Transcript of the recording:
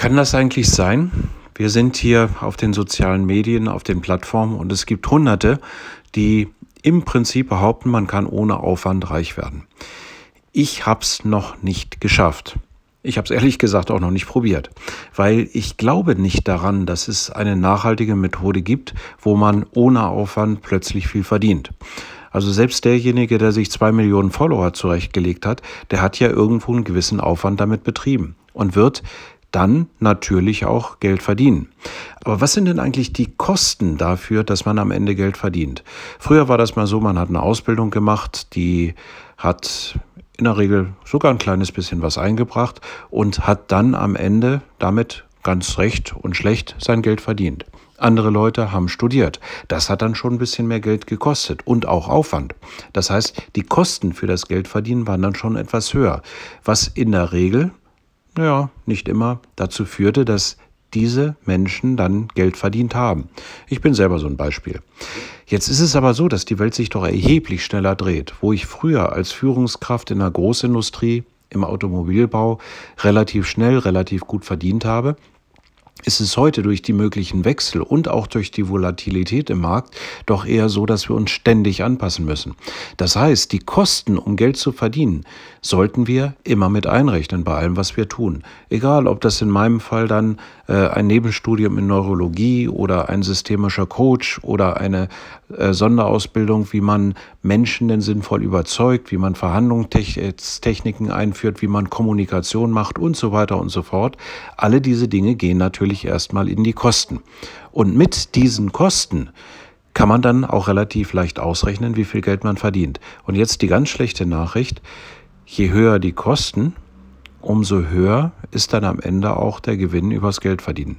Kann das eigentlich sein? Wir sind hier auf den sozialen Medien, auf den Plattformen und es gibt Hunderte, die im Prinzip behaupten, man kann ohne Aufwand reich werden. Ich hab's noch nicht geschafft. Ich habe es ehrlich gesagt auch noch nicht probiert, weil ich glaube nicht daran, dass es eine nachhaltige Methode gibt, wo man ohne Aufwand plötzlich viel verdient. Also selbst derjenige, der sich zwei Millionen Follower zurechtgelegt hat, der hat ja irgendwo einen gewissen Aufwand damit betrieben und wird dann natürlich auch Geld verdienen. Aber was sind denn eigentlich die Kosten dafür, dass man am Ende Geld verdient? Früher war das mal so, man hat eine Ausbildung gemacht, die hat in der Regel sogar ein kleines bisschen was eingebracht und hat dann am Ende damit ganz recht und schlecht sein Geld verdient. Andere Leute haben studiert. Das hat dann schon ein bisschen mehr Geld gekostet und auch Aufwand. Das heißt, die Kosten für das Geldverdienen waren dann schon etwas höher, was in der Regel naja, nicht immer, dazu führte, dass diese Menschen dann Geld verdient haben. Ich bin selber so ein Beispiel. Jetzt ist es aber so, dass die Welt sich doch erheblich schneller dreht. Wo ich früher als Führungskraft in der Großindustrie, im Automobilbau relativ schnell, relativ gut verdient habe, ist es heute durch die möglichen Wechsel und auch durch die Volatilität im Markt doch eher so, dass wir uns ständig anpassen müssen. Das heißt, die Kosten, um Geld zu verdienen, sollten wir immer mit einrechnen bei allem, was wir tun. Egal, ob das in meinem Fall dann äh, ein Nebenstudium in Neurologie oder ein systemischer Coach oder eine äh, Sonderausbildung, wie man Menschen denn sinnvoll überzeugt, wie man Verhandlungstechniken einführt, wie man Kommunikation macht und so weiter und so fort. Alle diese Dinge gehen natürlich erstmal in die Kosten. Und mit diesen Kosten kann man dann auch relativ leicht ausrechnen, wie viel Geld man verdient. Und jetzt die ganz schlechte Nachricht, je höher die Kosten, umso höher ist dann am Ende auch der Gewinn übers Geldverdienen.